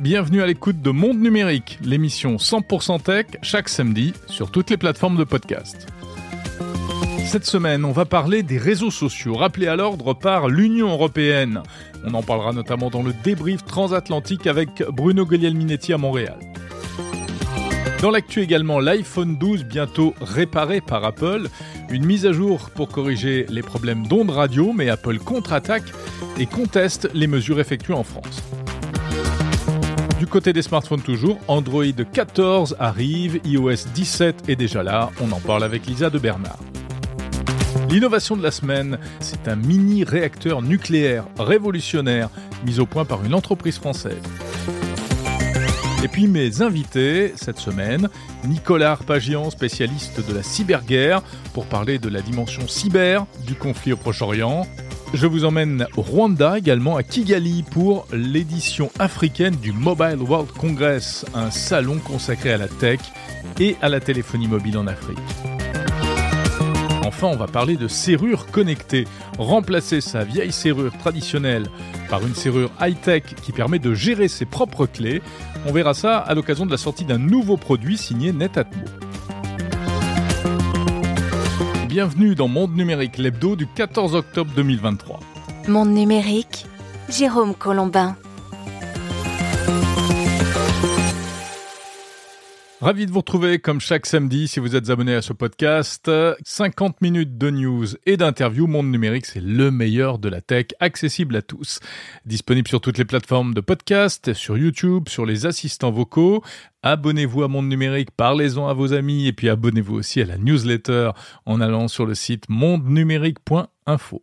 bienvenue à l'écoute de Monde Numérique, l'émission 100% tech chaque samedi sur toutes les plateformes de podcast. Cette semaine, on va parler des réseaux sociaux rappelés à l'ordre par l'Union européenne. On en parlera notamment dans le débrief transatlantique avec Bruno Guglielminetti à Montréal. Dans l'actu également, l'iPhone 12 bientôt réparé par Apple, une mise à jour pour corriger les problèmes d'ondes radio, mais Apple contre-attaque et conteste les mesures effectuées en France. Côté des smartphones toujours, Android 14 arrive, iOS 17 est déjà là, on en parle avec Lisa de Bernard. L'innovation de la semaine, c'est un mini réacteur nucléaire révolutionnaire mis au point par une entreprise française. Et puis mes invités cette semaine, Nicolas Arpagian, spécialiste de la cyberguerre, pour parler de la dimension cyber du conflit au Proche-Orient. Je vous emmène au Rwanda également à Kigali pour l'édition africaine du Mobile World Congress, un salon consacré à la tech et à la téléphonie mobile en Afrique. Enfin, on va parler de serrure connectée. Remplacer sa vieille serrure traditionnelle par une serrure high-tech qui permet de gérer ses propres clés. On verra ça à l'occasion de la sortie d'un nouveau produit signé Netatmo. Bienvenue dans Monde Numérique, l'hebdo du 14 octobre 2023. Monde Numérique, Jérôme Colombin. Ravi de vous retrouver comme chaque samedi si vous êtes abonné à ce podcast. 50 minutes de news et d'interviews. Monde numérique, c'est le meilleur de la tech, accessible à tous. Disponible sur toutes les plateformes de podcast, sur YouTube, sur les assistants vocaux. Abonnez-vous à Monde Numérique, parlez-en à vos amis et puis abonnez-vous aussi à la newsletter en allant sur le site mondenumérique.info.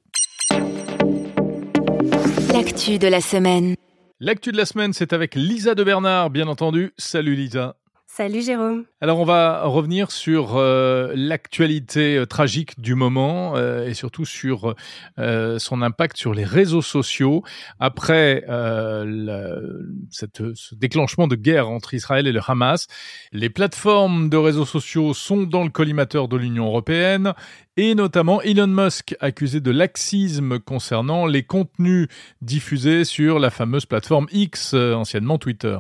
L'actu de la semaine. L'actu de la semaine, c'est avec Lisa de Bernard, bien entendu. Salut Lisa. Salut Jérôme. Alors on va revenir sur euh, l'actualité euh, tragique du moment euh, et surtout sur son impact sur les réseaux sociaux après ce déclenchement de guerre entre Israël et le Hamas. Les plateformes de réseaux sociaux sont dans le collimateur de l'Union européenne et notamment Elon Musk accusé de laxisme concernant les contenus diffusés sur la fameuse plateforme X, anciennement Twitter.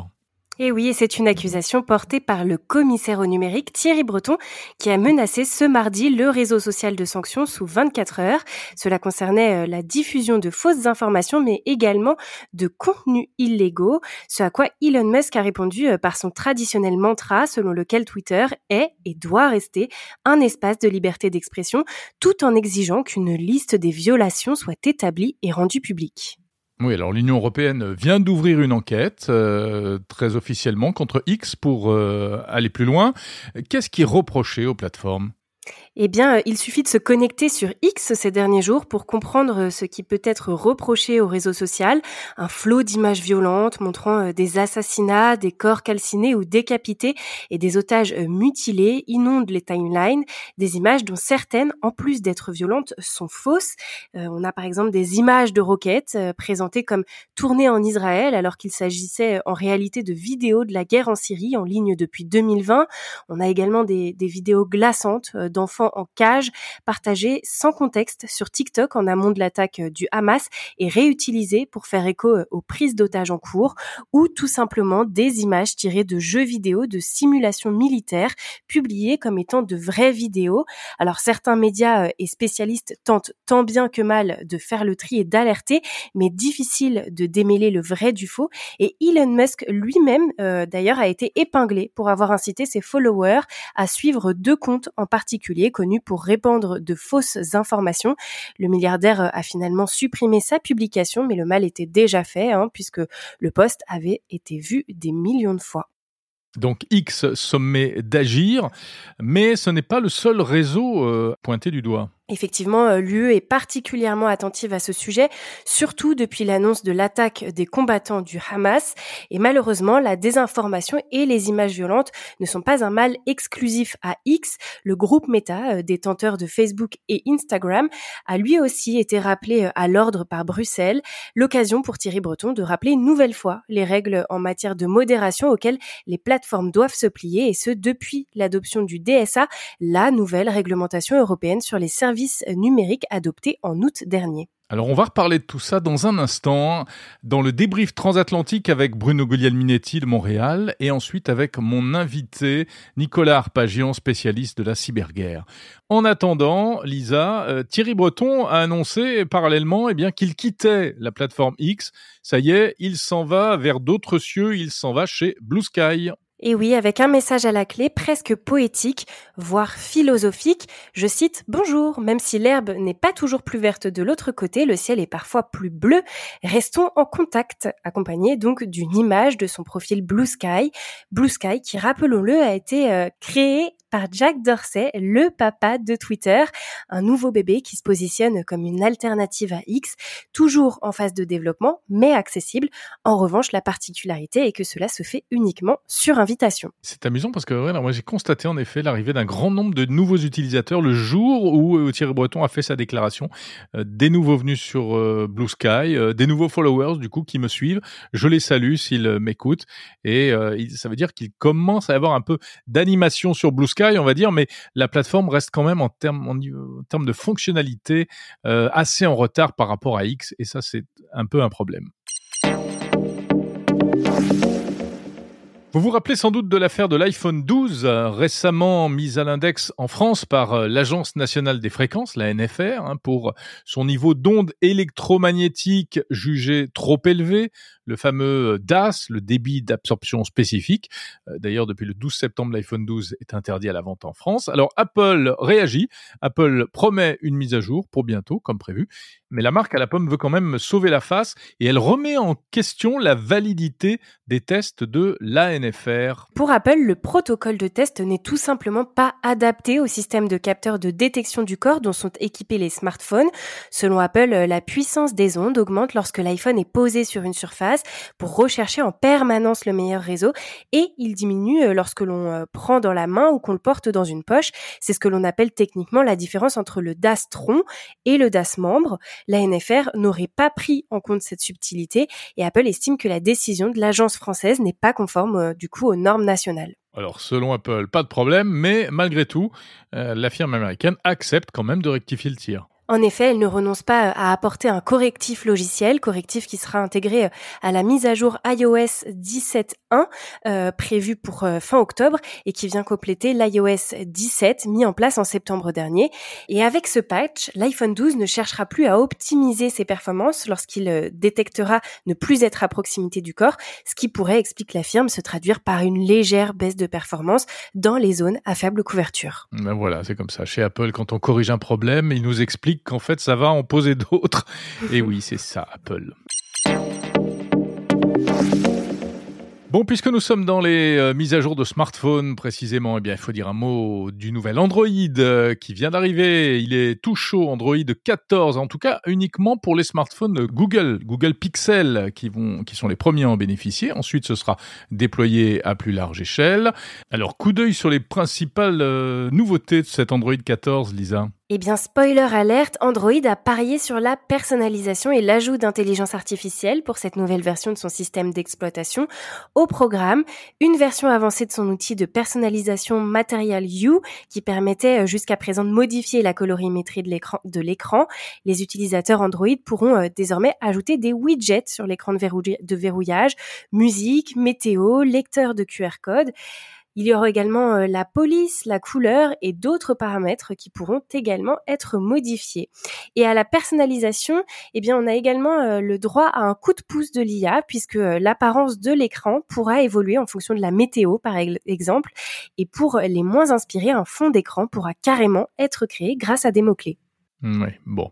Et oui, c'est une accusation portée par le commissaire au numérique Thierry Breton qui a menacé ce mardi le réseau social de sanctions sous 24 heures. Cela concernait euh, la diffusion de fausses informations mais également de contenus illégaux, ce à quoi Elon Musk a répondu euh, par son traditionnel mantra selon lequel Twitter est et doit rester un espace de liberté d'expression tout en exigeant qu'une liste des violations soit établie et rendue publique. Oui, alors l'Union européenne vient d'ouvrir une enquête euh, très officiellement contre X pour euh, aller plus loin. Qu'est-ce qui est reproché aux plateformes? Eh bien, il suffit de se connecter sur X ces derniers jours pour comprendre ce qui peut être reproché au réseau social. Un flot d'images violentes montrant euh, des assassinats, des corps calcinés ou décapités et des otages euh, mutilés inondent les timelines. Des images dont certaines, en plus d'être violentes, sont fausses. Euh, on a par exemple des images de roquettes présentées comme tournées en Israël alors qu'il s'agissait en réalité de vidéos de la guerre en Syrie en ligne depuis 2020. On a également des vidéos glaçantes d'enfants en cage, partagé sans contexte sur TikTok en amont de l'attaque euh, du Hamas et réutilisé pour faire écho euh, aux prises d'otages en cours ou tout simplement des images tirées de jeux vidéo de simulation militaire publiées comme étant de vraies vidéos. Alors certains médias euh, et spécialistes tentent tant bien que mal de faire le tri et d'alerter, mais difficile de démêler le vrai du faux. Et Elon Musk lui-même, d'ailleurs, a été épinglé pour avoir incité ses followers à suivre deux comptes en particulier pour répandre de fausses informations. Le milliardaire a finalement supprimé sa publication, mais le mal était déjà fait, hein, puisque le poste avait été vu des millions de fois. Donc X sommet d'agir, mais ce n'est pas le seul réseau euh, pointé du doigt. Effectivement, euh, l'UE est particulièrement attentive à ce sujet, surtout depuis l'annonce de l'attaque des combattants du Hamas. Et malheureusement, la désinformation et les images violentes ne sont pas un mal exclusif à X. Le groupe Meta, euh, détenteur de Facebook et Instagram, a lui aussi été rappelé euh, à l'ordre par Bruxelles. L'occasion pour Thierry Breton de rappeler une nouvelle fois les règles en matière de modération auxquelles les plateformes doivent se plier, et ce depuis l'adoption du DSA, la nouvelle réglementation européenne sur les services service numérique adopté en août dernier. Alors on va reparler de tout ça dans un instant, dans le débrief transatlantique avec Bruno Guglielminetti de Montréal et ensuite avec mon invité Nicolas Arpagian, spécialiste de la cyberguerre. En attendant, Lisa, euh, Thierry Breton a annoncé parallèlement eh bien qu'il quittait la plateforme X. Ça y est, il s'en va vers d'autres cieux, il s'en va chez Blue Sky. Et oui, avec un message à la clé presque poétique, voire philosophique. Je cite Bonjour, même si l'herbe n'est pas toujours plus verte de l'autre côté, le ciel est parfois plus bleu. Restons en contact, accompagné donc d'une image de son profil Blue Sky. Blue Sky qui, rappelons-le, a été euh, créé par Jack Dorsey, le papa de Twitter, un nouveau bébé qui se positionne comme une alternative à X, toujours en phase de développement, mais accessible. En revanche, la particularité est que cela se fait uniquement sur invitation. C'est amusant parce que moi j'ai constaté en effet l'arrivée d'un grand nombre de nouveaux utilisateurs le jour où euh, Thierry Breton a fait sa déclaration. Euh, des nouveaux venus sur euh, Blue Sky, des nouveaux followers du coup qui me suivent. Je les salue s'ils m'écoutent et ça veut dire qu'il commence à avoir un peu d'animation sur Blue Sky on va dire, mais la plateforme reste quand même en termes, de fonctionnalité euh, assez en retard par rapport à X, et ça c'est un peu un problème. Vous vous rappelez sans doute de l'affaire de l'iPhone 12, euh, récemment mise à l'index en France par euh, l'Agence nationale des fréquences, la NFR, hein, pour son niveau d'onde électromagnétique jugé trop élevé, le fameux euh, DAS, le débit d'absorption spécifique. D'ailleurs, depuis le 12 septembre, l'iPhone 12 est interdit à la vente en France. Alors Apple réagit, Apple promet une mise à jour pour bientôt, comme prévu, mais la marque à la pomme veut quand même sauver la face et elle remet en question la validité des tests de l'ANFR. Pour Apple, le protocole de test n'est tout simplement pas adapté au système de capteurs de détection du corps dont sont équipés les smartphones. Selon Apple, la puissance des ondes augmente lorsque l'iPhone est posé sur une surface pour rechercher en permanence le meilleur réseau et il diminue lorsque l'on euh, prend dans la main ou qu'on le porte dans une poche. C'est ce que l'on appelle techniquement la différence entre le DAS tronc et le DAS membre la NFR n'aurait pas pris en compte cette subtilité et Apple estime que la décision de l'agence française n'est pas conforme euh, du coup aux normes nationales. Alors, selon Apple, pas de problème, mais malgré tout, euh, la firme américaine accepte quand même de rectifier le tir. En effet, elle ne renonce pas à apporter un correctif logiciel, correctif qui sera intégré euh, à la mise à jour iOS 17.1 euh, prévue pour euh, fin octobre et qui vient compléter l'iOS 17 mis en place en septembre dernier. Et avec ce patch, l'iPhone 12 ne cherchera plus à optimiser ses performances lorsqu'il détectera ne plus être à proximité du corps, ce qui pourrait, explique la firme, se traduire par une légère baisse de performance dans les zones à faible couverture. Ben voilà, c'est comme ça. Chez Apple, quand on corrige un problème, il nous qu'en fait ça va en poser d'autres. Et oui, c'est ça, Apple. Bon, puisque nous sommes dans les euh, mises à jour de smartphones précisément, eh bien, il faut dire un mot du nouvel Android euh, qui vient d'arriver. Il est tout chaud, Android 14, en tout cas uniquement pour les smartphones Google, Google Pixel, qui vont, qui sont les premiers à en bénéficier. Ensuite, ce sera déployé à plus large échelle. Alors, coup d'œil sur les principales euh, nouveautés de cet Android 14, Lisa. Eh bien, spoiler alerte, Android a parié sur la personnalisation et l'ajout d'intelligence artificielle pour cette nouvelle version de son système d'exploitation. Au programme, une version avancée de son outil de personnalisation Material U qui permettait euh, jusqu'à présent de modifier la colorimétrie de l'écran. Les utilisateurs Android pourront euh, désormais ajouter des widgets sur l'écran de verrouillage, musique, météo, lecteur de QR code. Il y aura également euh, la police, la couleur et d'autres paramètres qui pourront également être modifiés. Et à la personnalisation, eh bien, on a également euh, le droit à un coup de pouce de l'IA puisque euh, l'apparence de l'écran pourra évoluer en fonction de la météo, par exemple. Et pour les moins inspirés, un fond d'écran pourra carrément être créé grâce à des mots-clés. Oui, bon.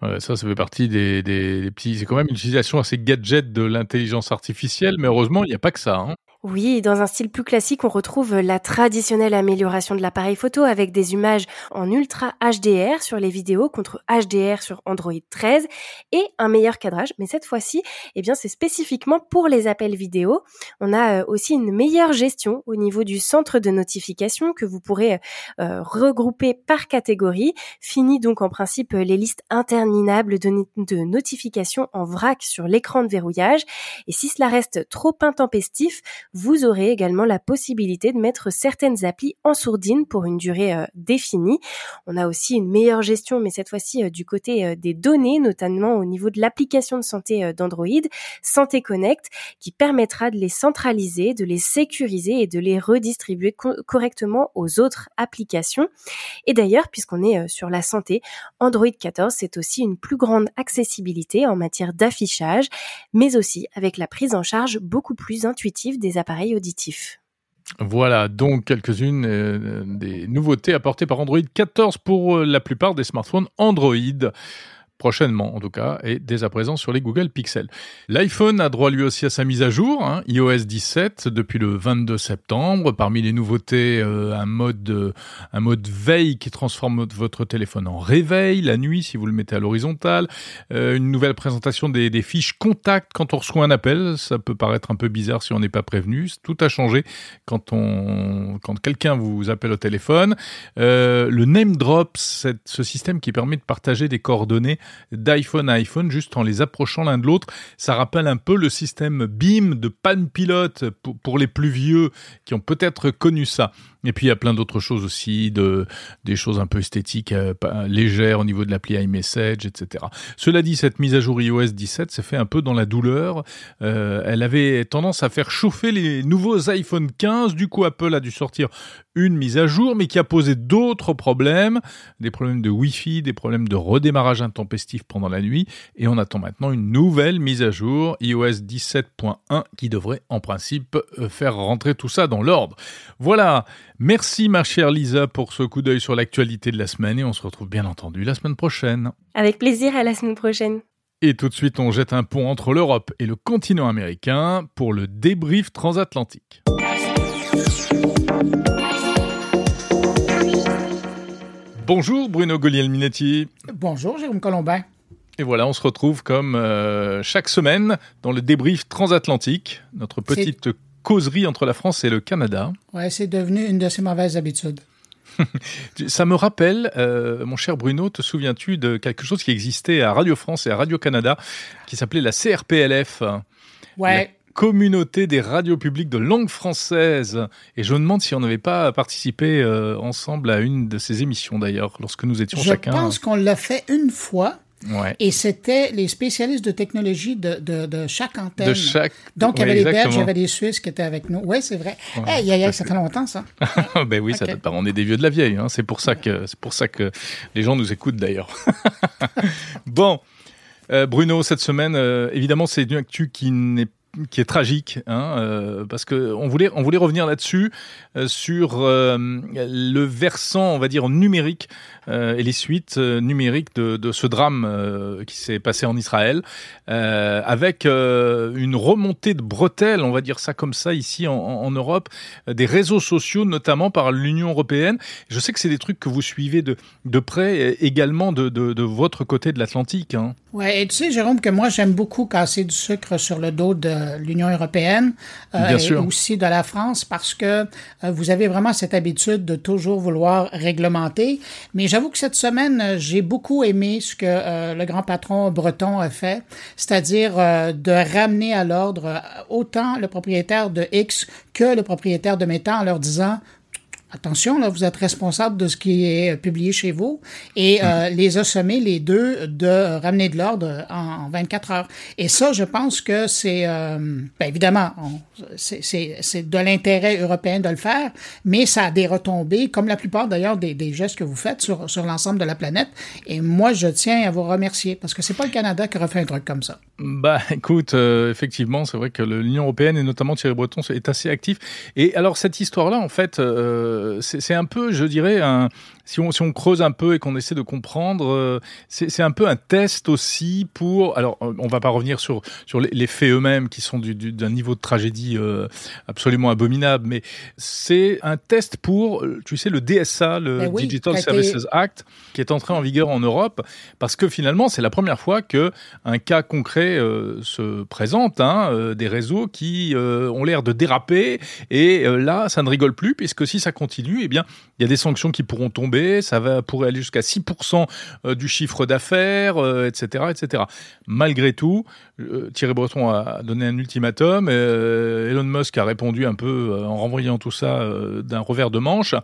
ça, ça fait partie des, des, petits. C'est quand même une utilisation assez gadget de l'intelligence artificielle, mais heureusement, il n'y a pas que ça. Hein. Oui, dans un style plus classique, on retrouve la traditionnelle amélioration de l'appareil photo avec des images en ultra HDR sur les vidéos contre HDR sur Android 13 et un meilleur cadrage. Mais cette fois-ci, eh bien, c'est spécifiquement pour les appels vidéo. On a euh, aussi une meilleure gestion au niveau du centre de notification que vous pourrez euh, regrouper par catégorie. Fini donc en principe les listes interminables de, de notifications en vrac sur l'écran de verrouillage. Et si cela reste trop intempestif, vous aurez également la possibilité de mettre certaines applis en sourdine pour une durée euh, définie. On a aussi une meilleure gestion, mais cette fois-ci du côté des données, notamment au niveau de l'application de santé d'Android, Santé Connect, qui permettra de les centraliser, de les sécuriser et de les redistribuer correctement aux autres applications. Et d'ailleurs, puisqu'on est sur la santé, Android 14, c'est aussi une plus grande accessibilité en matière d'affichage, mais aussi avec la prise en charge beaucoup plus intuitive des Voilà donc quelques-unes euh, des nouveautés apportées par Android 14 pour euh, la plupart des smartphones Android prochainement en tout cas, et dès à présent sur les Google Pixel. L'iPhone a droit lui aussi à sa mise à jour, hein, iOS 17 depuis le 22 septembre. Parmi les nouveautés, euh, un mode un mode veille qui transforme votre téléphone en réveil la nuit si vous le mettez à l'horizontale. Euh, une nouvelle présentation des, fiches contact quand on reçoit un appel. Ça peut paraître un peu bizarre si on n'est pas prévenu. Tout a changé quand on quand quelqu'un vous appelle au téléphone. Euh, le name drop, ce système qui permet de partager des coordonnées d'iPhone à iPhone juste en les approchant l'un de l'autre. Ça rappelle un peu le système BIM de Pan Pilote pour, les plus vieux qui ont peut-être connu ça. Et puis il y a plein d'autres choses aussi, de, des choses un peu esthétiques, euh, légères au niveau de l'appli iMessage, etc. Cela dit, cette mise à jour iOS 17 s'est fait un peu dans la douleur. Euh, elle avait tendance à faire chauffer les nouveaux iPhone 15. Du coup, Apple a dû sortir une mise à jour, mais qui a posé d'autres problèmes, des problèmes de Wi-Fi, des problèmes de redémarrage intempestif pendant la nuit. Et on attend maintenant une nouvelle mise à jour, iOS 17.1, qui devrait en principe euh, faire rentrer tout ça dans l'ordre. Voilà. Merci ma chère Lisa pour ce coup d'œil sur l'actualité de la semaine et on se retrouve bien entendu la semaine prochaine. Avec plaisir à la semaine prochaine. Et tout de suite, on jette un pont entre l'Europe et le continent américain pour le débrief transatlantique. Bonjour Bruno Minetti. Bonjour Jérôme Colombin. Et voilà, on se retrouve comme euh, chaque semaine dans le débrief transatlantique, notre petite causerie entre la France et le Canada. Ouais, c'est devenu une de ses mauvaises habitudes. Ça me rappelle, euh, mon cher Bruno, te souviens-tu de quelque chose qui existait à Radio France et à Radio Canada, qui s'appelait la CRPLF Ouais. La communauté des radios publiques de langue française. Et je me demande si on n'avait pas participé euh, ensemble à une de ces émissions d'ailleurs, lorsque nous étions chacun. Je pense qu'on l'a fait une fois. Et c'était les spécialistes de technologie de, de, chaque antenne. De chaque... Donc, il y avait les Belges, il y avait les Suisses qui étaient avec nous. Oui, c'est vrai. Ouais. ça fait longtemps, ça. ben oui, ça date pas. On est des vieux de la vieille. Hein. C'est pour ça que pour ça que les gens nous écoutent d'ailleurs. bon, euh, Bruno, cette semaine, euh, évidemment, c'est une actu qui n'est qui est tragique, hein, euh, parce que on voulait on voulait revenir là-dessus euh, sur euh, le versant, on va dire numérique et les suites numériques de, ce drame qui s'est passé en Israël, avec une remontée de bretelles, on va dire ça comme ça ici en, Europe, des réseaux sociaux notamment par l'Union européenne. Je sais que c'est des trucs que vous suivez de de près également de, de, de votre côté de l'Atlantique. Hein. Ouais, et tu sais Jérôme que moi j'aime beaucoup casser du sucre sur le dos de l'Union européenne euh, et aussi de la France parce que euh, vous avez vraiment cette habitude de toujours vouloir réglementer. Mais j'avoue que cette semaine, euh, j'ai beaucoup aimé ce que le grand patron breton a fait, c'est-à-dire de ramener à l'ordre autant le propriétaire de X que le propriétaire de Meta en leur disant attention, là, vous êtes responsable de ce qui est publié chez vous, et euh, mm. les a sommés, les deux, de ramener de l'ordre en, 24 heures. Et ça, je pense que c'est, euh, ben évidemment, c'est de l'intérêt européen de le faire, mais ça a des retombées, comme la plupart d'ailleurs des, des, gestes que vous faites sur, sur l'ensemble de la planète. Et moi, je tiens à vous remercier, parce que c'est pas le Canada qui refait un truc comme ça. Bah, écoute, euh, effectivement, c'est vrai que l'Union européenne, et notamment Thierry Breton, est assez actif. Et alors, cette histoire-là, en fait... Euh, euh, c'est un peu, je dirais, un, si on, si on creuse un peu et qu'on essaie de comprendre, euh, c'est un peu un test aussi pour. Alors, on va pas revenir sur sur les, faits eux-mêmes qui sont d'un niveau de tragédie euh, absolument abominable, mais c'est un test pour, tu sais, le DSA, le ben Digital Services Act, qui est entré en vigueur en Europe, parce que finalement, c'est la première fois que un cas concret se présente, hein, des réseaux qui ont l'air de déraper, et là, ça ne rigole plus, puisque si ça continue eh bien, il y a des sanctions qui pourront tomber, ça va pourrait aller jusqu'à 6% euh, du chiffre d'affaires, etc., etc. Malgré tout, Thierry Breton a donné un ultimatum, Elon Musk a répondu un peu en renvoyant tout ça d'un revers de manche.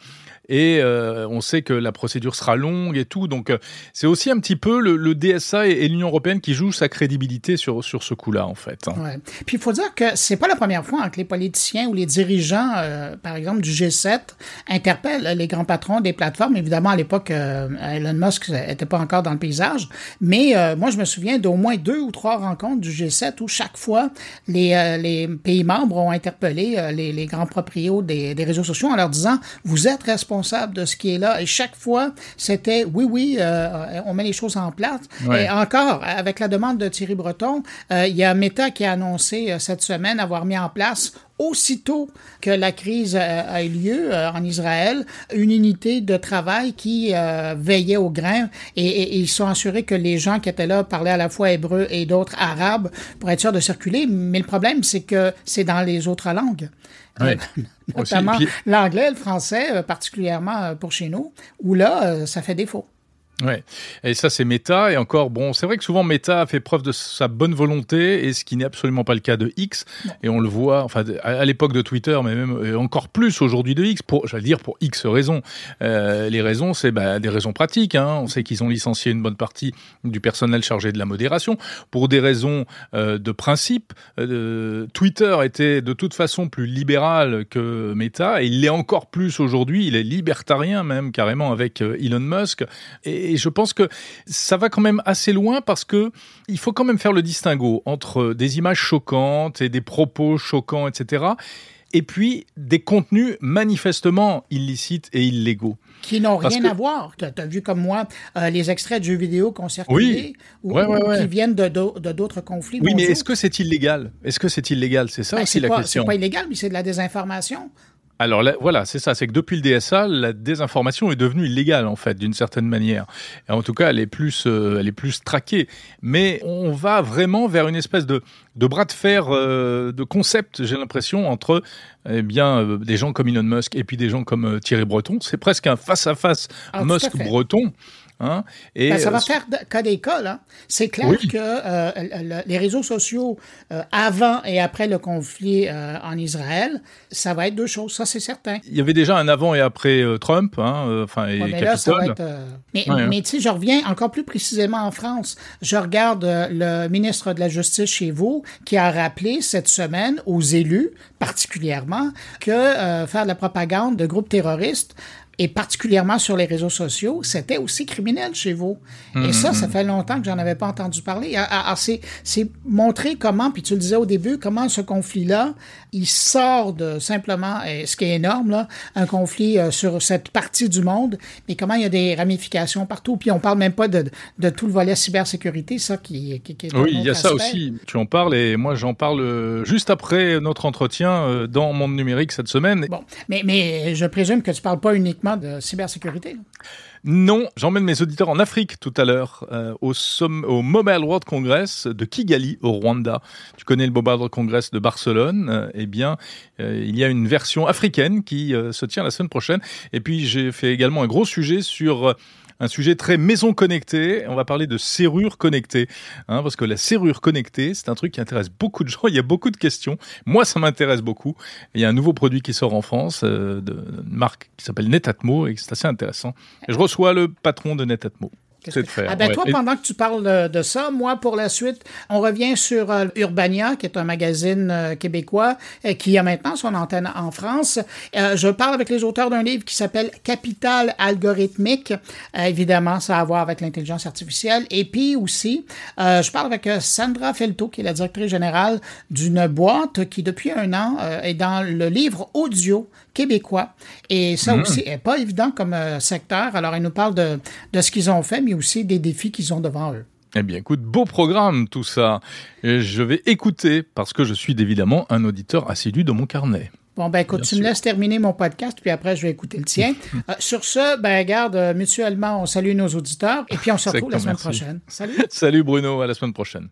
Et euh, on sait que la procédure sera longue et tout. Donc, euh, c'est aussi un petit peu le, DSA et, l'Union européenne qui jouent sa crédibilité sur, sur ce coup-là, en fait. Ouais. Puis, il faut dire que c'est pas la première fois que les politiciens ou les dirigeants, euh, par exemple, du G7, interpellent les grands patrons des plateformes. Évidemment, à l'époque, Elon Musk n'était pas encore dans le paysage. Mais moi, je me souviens d'au moins deux ou trois rencontres du G7 où chaque fois, les, les pays membres ont interpellé les, les grands proprios des, des réseaux sociaux en leur disant, vous êtes responsables de ce qui est là. Et chaque fois, c'était oui, oui, euh, on met les choses en place. Et encore, avec la demande de Thierry Breton, euh, il y a Meta qui a annoncé euh, cette semaine avoir mis en place aussitôt que la crise a eu lieu en Israël, une unité de travail qui veillait au grain et, ils sont assurés que les gens qui étaient là parlaient à la fois hébreu et d'autres arabes pour être sûrs de circuler. Mais le problème, c'est que c'est dans les autres langues. notamment l'anglais, le français, euh, particulièrement euh, pour chez nous, où là, euh, ça fait défaut. Ouais, et ça c'est Meta, et encore, bon, c'est vrai que souvent Meta a fait preuve de sa bonne volonté, et ce qui n'est absolument pas le cas de X, et on le voit, enfin, à, l'époque de Twitter, mais même encore plus aujourd'hui de X, pour, j'allais dire pour X raisons. Euh, les raisons, c'est bah, des raisons pratiques, hein. on sait qu'ils ont licencié une bonne partie du personnel chargé de la modération, pour des raisons euh, de principe. Euh, Twitter était de toute façon plus libéral que Meta, et il l'est encore plus aujourd'hui, il est libertarien même, carrément, avec Elon Musk, et et je pense que ça va quand même assez loin parce que il faut quand même faire le distinguo entre des images choquantes et des propos choquants, etc. Et puis des contenus manifestement illicites et illégaux. Qui n'ont rien à voir. Tu as, vu comme moi euh, les extraits de jeux vidéo qu'on circulé ou, qui viennent de d'autres conflits. Oui, mais est-ce que c'est illégal? Est-ce que c'est illégal? C'est ça ben, aussi la question. C'est pas illégal, mais c'est de la désinformation. Alors voilà, c'est ça, c'est que depuis le DSA, la désinformation est devenue illégale en fait, d'une certaine manière. Et en tout cas, elle est plus, euh, elle est plus traquée. Mais on va vraiment vers une espèce de, de bras de fer euh, de concept, j'ai l'impression, entre eh bien euh, des gens comme Elon Musk et puis des gens comme Thierry Breton. C'est presque un face à face Musk-Breton. Hein? Et, ben, ça va euh, faire cas d'école. Hein? C'est clair que euh, les réseaux sociaux, euh, avant et après le conflit en Israël, ça va être deux choses, ça c'est certain. Il y avait déjà un avant et après Trump, hein, enfin, et mais, là, ça va être, mais, mais tu sais, je reviens encore plus précisément en France. Je regarde le ministre de la Justice chez vous qui a rappelé cette semaine aux élus, particulièrement, que faire de la propagande de groupes terroristes et particulièrement sur les réseaux sociaux, c'était aussi criminel chez vous. Et ça, ça mm-hmm. fait longtemps que j'en avais pas entendu parler. Alors, c'est, c'est montrer comment, puis tu le disais au début, comment ce conflit-là, il sort de simplement, ce qui est énorme, là, un conflit euh, sur cette partie du monde, mais comment il y a des ramifications partout. Puis on parle même pas de, de tout le volet cybersécurité, ça qui, qui, est Oui, il y a ça aussi. Tu en parles et moi j'en parle euh, juste après notre entretien euh, dans Monde Numérique cette semaine. Bon, mais, mais je présume que tu parles pas uniquement de cybersécurité. Non, j'emmène mes auditeurs en Afrique tout à l'heure, euh, au, au Mobile World Congress de Kigali, au Rwanda. Tu connais le Mobile World Congress de Barcelone? Euh, Eh bien, euh, il y a une version africaine qui se tient la semaine prochaine. Et puis, j'ai fait également un gros sujet sur un sujet très maison connectée. On va parler de serrure connectée, hein, parce que la serrure connectée, c'est un truc qui intéresse beaucoup de gens. Il y a beaucoup de questions. Moi, ça m'intéresse beaucoup. Il y a un nouveau produit qui sort en France, euh, de, marque qui s'appelle Netatmo, et c'est assez intéressant. Je reçois le patron de Netatmo. Ah ben toi, pendant que tu parles de, ça, moi, pour la suite, on revient sur euh, Urbania, qui est un magazine euh, québécois euh, qui a maintenant son antenne en France. je parle avec les auteurs d'un livre qui s'appelle Capital algorithmique. évidemment, ça a à voir avec l'intelligence artificielle. Et puis aussi, je parle avec Sandra Felto, qui est la directrice générale d'une boîte qui, depuis un an, est dans le livre audio québécois. Et ça hmm. aussi n'est pas évident comme secteur. Alors, elle nous parle de, de ce qu'ils ont fait, mais aussi des défis qu'ils ont devant eux. Eh bien, écoute, beau programme tout ça. Et je vais écouter parce que je suis évidemment un auditeur assidu de mon carnet. Bon, ben écoute, tu me laisses terminer mon podcast, puis après, je vais écouter le tien. Euh, sur ce, ben garde, euh, mutuellement, on salue nos auditeurs, et puis on se retrouve la semaine prochaine. Salut. Salut Bruno, à la semaine prochaine.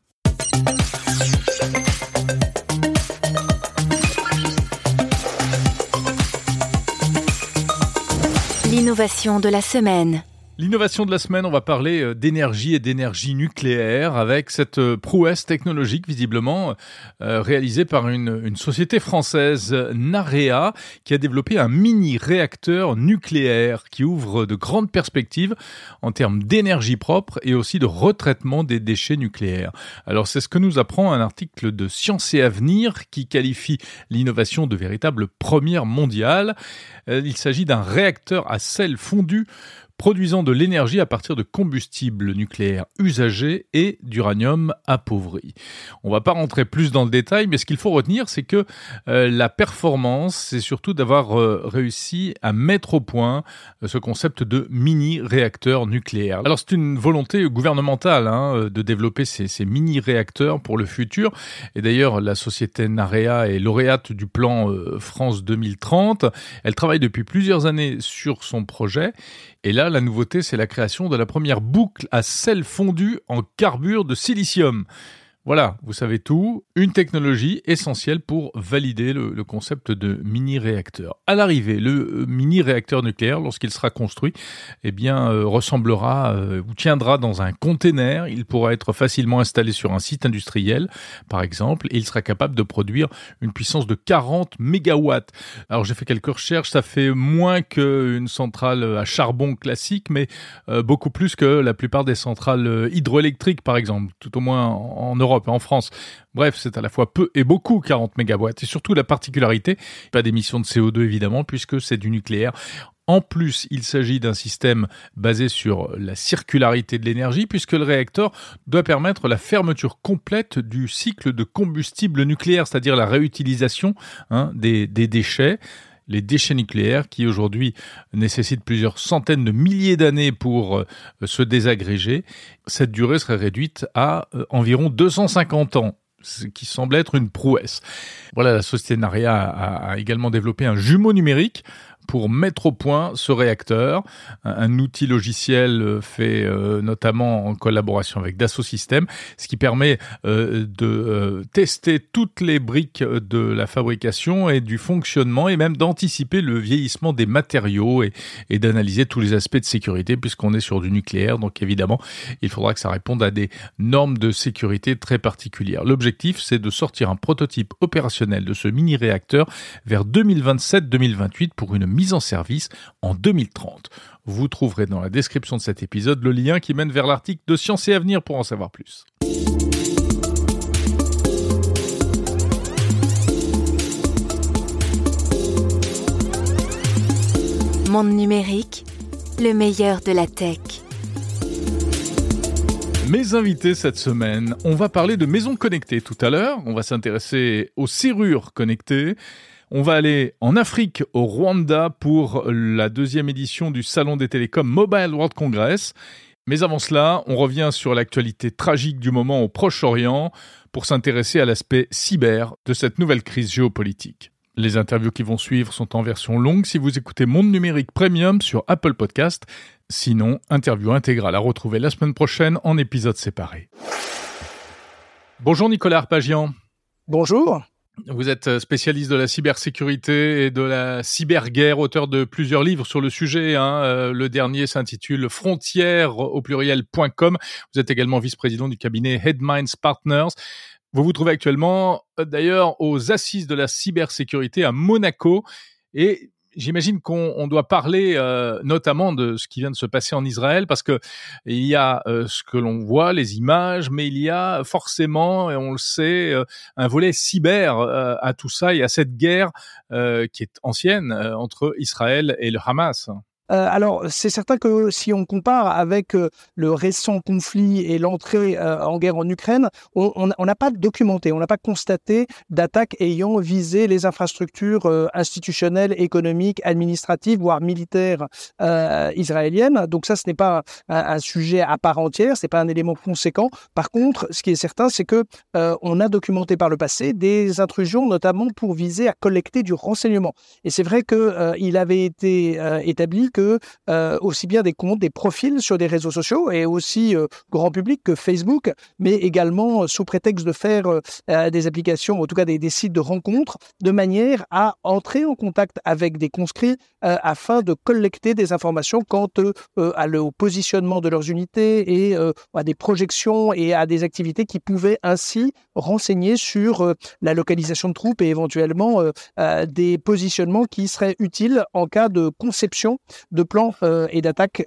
L'innovation de la semaine. L'innovation de la semaine, on va parler euh, d'énergie et d'énergie nucléaire avec cette euh, prouesse technologique visiblement euh, réalisée par une, société française, Narea, qui a développé un mini réacteur nucléaire qui ouvre de grandes perspectives en termes d'énergie propre et aussi de retraitement des déchets nucléaires. Alors c'est ce que nous apprend un article de Science et Avenir qui qualifie l'innovation de véritable première mondiale. Il s'agit d'un réacteur à sel fondu produisant de l'énergie à partir de combustibles nucléaires usagés et d'uranium appauvri. On va pas rentrer plus dans le détail, mais ce qu'il faut retenir, c'est que euh, la performance, c'est surtout d'avoir euh, réussi à mettre au point euh, ce concept de mini-réacteur nucléaire. Alors c'est une volonté gouvernementale hein, de développer ces, ces mini-réacteurs pour le futur, et d'ailleurs la société Narea est lauréate du plan France 2030. Elle travaille depuis plusieurs années sur son projet, et là, la nouveauté, c'est la création de la première boucle à sel fondu en carbure de silicium. Voilà, vous savez tout. Une technologie essentielle pour valider le, concept de mini-réacteur. À l'arrivée, le euh, mini-réacteur nucléaire, lorsqu'il sera construit, eh bien, euh, ressemblera euh, ou tiendra dans un container. Il pourra être facilement installé sur un site industriel, par exemple, et il sera capable de produire une puissance de 40 mégawatts. Alors, j'ai fait quelques recherches. Ça fait moins qu'une centrale à charbon classique, mais beaucoup plus que la plupart des centrales hydroélectriques, par exemple, tout au moins en Europe en France. Bref, c'est à la fois peu et beaucoup 40 mégawatts. Et surtout la particularité, pas d'émissions de CO2 évidemment, puisque c'est du nucléaire. En plus, il s'agit d'un système basé sur la circularité de l'énergie, puisque le réacteur doit permettre la fermeture complète du cycle de combustible nucléaire, c'est-à-dire la réutilisation hein, des déchets les déchets nucléaires qui aujourd'hui nécessitent plusieurs centaines de milliers d'années pour euh, se désagréger. Cette durée serait réduite à euh, environ 250 ans ce qui semble être une prouesse. Voilà, la société Naria a, également développé un jumeau numérique pour mettre au point ce réacteur, un, outil logiciel euh, fait euh, notamment en collaboration avec Dassault Systèmes, ce qui permet euh, de tester toutes les briques de la fabrication et du fonctionnement et même d'anticiper le vieillissement des matériaux et, et d'analyser tous les aspects de sécurité puisqu'on est sur du nucléaire. Donc évidemment, il faudra que ça réponde à des normes de sécurité très particulières. L'objectif, c'est de sortir un prototype opérationnel de ce mini-réacteur vers 2027-2028 pour une mise en service en 2030. Vous trouverez dans la description de cet épisode le lien qui mène vers l'article de Science et Avenir pour en savoir plus. Monde numérique, le meilleur de la tech. Mes invités cette semaine, on va parler de maisons connectées tout à l'heure, on va s'intéresser aux serrures connectées, on va aller en Afrique, au Rwanda, pour la deuxième édition du Salon des télécoms Mobile World Congress. Mais avant cela, on revient sur l'actualité tragique du moment au Proche-Orient pour s'intéresser à l'aspect cyber de cette nouvelle crise géopolitique. Les interviews qui vont suivre sont en version longue si vous écoutez Monde Numérique Premium sur Apple Podcast. Sinon, interview intégrale à retrouver la semaine prochaine en épisode séparé. Bonjour Nicolas Arpagian. Bonjour. Vous êtes euh, spécialiste de la cybersécurité et de la cyberguerre, auteur de plusieurs livres sur le sujet. Hein. Euh, le dernier s'intitule Frontières au pluriel.com. Vous êtes également vice-président du cabinet Headminds Partners. Vous vous trouvez actuellement euh, d'ailleurs aux assises de la cybersécurité à Monaco. Et J'imagine qu'on doit parler euh, notamment de ce qui vient de se passer en Israël parce que il y a euh, ce que l'on voit, les images, mais il y a forcément, et on le sait, euh, un volet cyber à tout ça et à cette guerre qui est ancienne entre Israël et le Hamas. Euh, alors, c'est certain que si on compare avec euh, le récent conflit et l'entrée euh, en guerre en Ukraine, on n'a pas documenté, on n'a pas constaté d'attaques ayant visé les infrastructures institutionnelles, économiques, administratives, voire militaires israéliennes. Donc ça, ce n'est pas un, sujet à part entière, c'est pas un élément conséquent. Par contre, ce qui est certain, c'est que on a documenté par le passé des intrusions, notamment pour viser à collecter du renseignement. Et c'est vrai qu'il il avait été établi que aussi bien des comptes, des profils sur des réseaux sociaux et aussi grand public que Facebook, mais également sous prétexte de faire des applications, en tout cas des, sites de rencontres, de manière à entrer en contact avec des conscrits afin de collecter des informations quant au positionnement de leurs unités et à des projections et à des activités qui pouvaient ainsi renseigner sur la localisation de troupes et éventuellement des positionnements qui seraient utiles en cas de conception de plans et d'attaques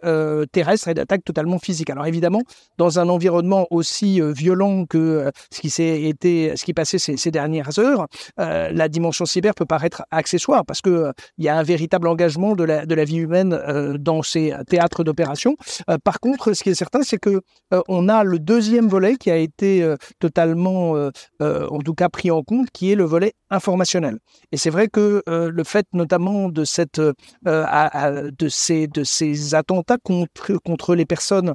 terrestres et d'attaques totalement physiques. Alors évidemment, dans un environnement aussi violent que ce qui s'est été, ce qui passait ces, dernières heures, la dimension cyber peut paraître accessoire parce que il y a un véritable engagement de la, vie humaine dans ces théâtres d'opération. par contre, ce qui est certain, c'est que on a le deuxième volet qui a été totalement, en tout cas, pris en compte, qui est le volet informationnel. Et c'est vrai que le fait notamment de cette de ces attentats contre contre les personnes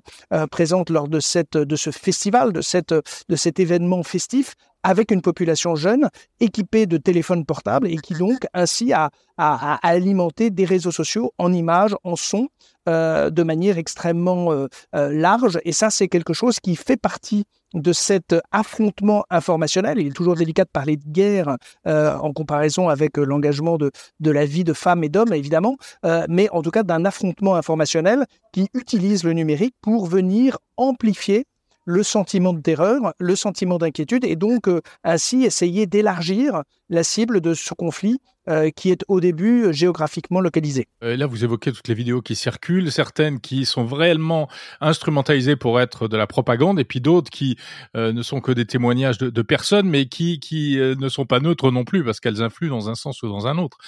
présentes lors de cette de ce festival, de cet événement festif avec une population jeune équipée de téléphones portables et qui donc ainsi a, a, alimenté des réseaux sociaux en images, en son, euh, de manière extrêmement euh, euh, large. Et ça, c'est quelque chose qui fait partie de cet affrontement informationnel. Il est toujours délicat de parler de guerre en comparaison avec l'engagement de, de la vie de femmes et d'hommes, évidemment, mais en tout cas d'un affrontement informationnel qui utilise le numérique pour venir amplifier le sentiment de terreur, le sentiment d'inquiétude, et donc euh, ainsi essayer d'élargir la cible de ce conflit euh, qui est au début géographiquement localisé. Euh, là, vous évoquez toutes les vidéos qui circulent, certaines qui sont réellement instrumentalisées pour être de la propagande, et puis d'autres qui euh, ne sont que des témoignages de, personnes, mais qui, qui ne sont pas neutres non plus, parce qu'elles influent dans un sens ou dans un autre.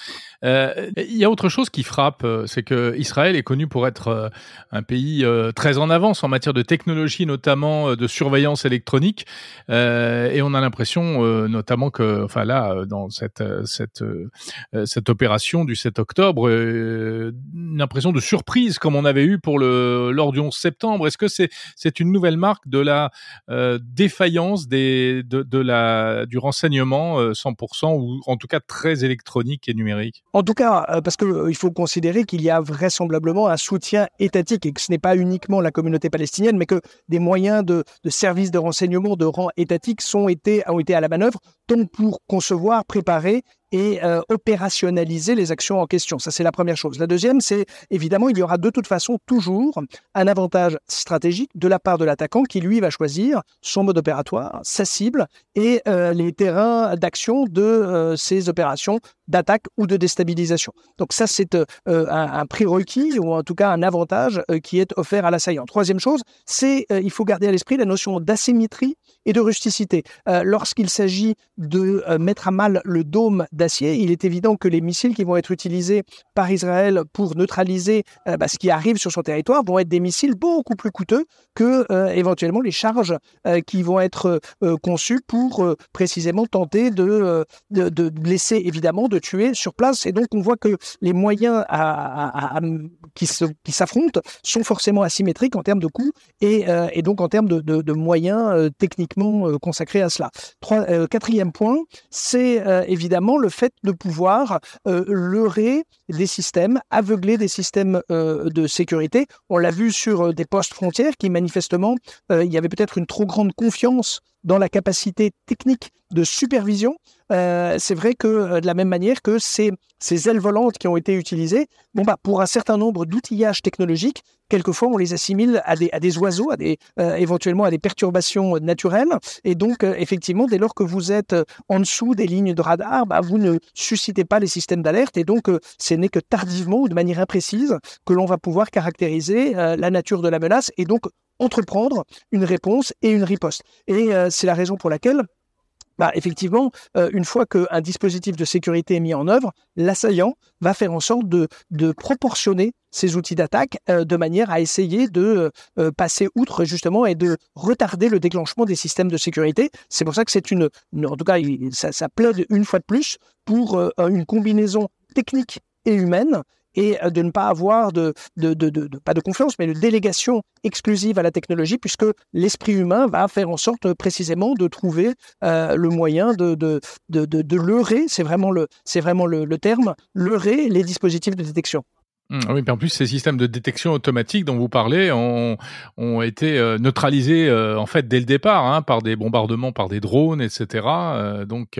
Il y a autre chose qui frappe, c'est que Israël est connu pour être un pays très en avance en matière de technologie, notamment de surveillance électronique, et on a l'impression, notamment que, enfin là, dans cette, cette euh, cette opération du 7 octobre, euh, une impression de surprise comme on avait eu pour le lors du 11 septembre. Est-ce que c'est c'est une nouvelle marque de la euh, défaillance des de, la du renseignement 100% ou en tout cas très électronique et numérique? En tout cas, parce que il faut considérer qu'il y a vraisemblablement un soutien étatique et que ce n'est pas uniquement la communauté palestinienne, mais que des moyens de, de services de renseignement de rang étatique sont été, ont été à la manœuvre, tant pour concevoir, préparer et euh, opérationnaliser les actions en question. Ça, c'est la première chose. La deuxième, c'est évidemment, il y aura de toute façon toujours un avantage stratégique de la part de l'attaquant qui, lui, va choisir son mode opératoire, sa cible et euh, les terrains d'action de euh, ces opérations d'attaque ou de déstabilisation. Donc ça, c'est un, un, prérequis ou en tout cas un avantage qui est offert à l'assaillant. Troisième chose, c'est il faut garder à l'esprit la notion d'asymétrie et de rusticité. Lorsqu'il s'agit de mettre à mal le dôme d'acier, il est évident que les missiles qui vont être utilisés par Israël pour neutraliser euh, bah, ce qui arrive sur son territoire vont être des missiles beaucoup plus coûteux que euh, éventuellement les charges euh, qui vont être conçues pour précisément tenter de, de, blesser, évidemment, de tuer sur place. Et donc on voit que les moyens qui s'affrontent sont forcément asymétriques en termes de coûts et, et donc en termes de, moyens techniquement consacrés à cela. Quatrième point, c'est évidemment le fait de pouvoir euh, leurrer des systèmes, aveugler des systèmes euh, de sécurité. On l'a vu sur euh, des postes frontières qui manifestement, il y avait peut-être une trop grande confiance dans la capacité technique de supervision. Euh, c'est vrai que euh, de la même manière que ces, ailes volantes qui ont été utilisées, bon bah pour un certain nombre d'outillages technologiques, quelquefois on les assimile à des, à des oiseaux, à des, euh, éventuellement à des perturbations naturelles. Et donc effectivement, dès lors que vous êtes en dessous des lignes de radar, bah, vous ne suscitez pas les systèmes d'alerte. Et donc ce n'est que tardivement ou de manière imprécise que l'on va pouvoir caractériser la nature de la menace et donc entreprendre une réponse et une riposte. Et euh, c'est la raison pour laquelle bah, effectivement, euh, une fois qu'un dispositif de sécurité est mis en œuvre, l'assaillant va faire en sorte de, proportionner ses outils d'attaque euh, de manière à essayer de passer outre justement et de retarder le déclenchement des systèmes de sécurité. C'est pour ça que c'est une, en tout cas, ça plaide une fois de plus pour une combinaison technique et humaine et euh, de ne pas avoir de, de, de, de, pas de confiance, mais de délégation exclusive à la technologie, puisque l'esprit humain va faire en sorte précisément de trouver euh, le moyen de, de, de, de, leurrer, c'est vraiment, le, c'est vraiment le, le terme, leurrer les dispositifs de détection. Mmh, oui, mais en plus, ces systèmes de détection automatique dont vous parlez ont, ont été euh, neutralisés en fait dès le départ hein, par des bombardements, par des drones, etc. donc,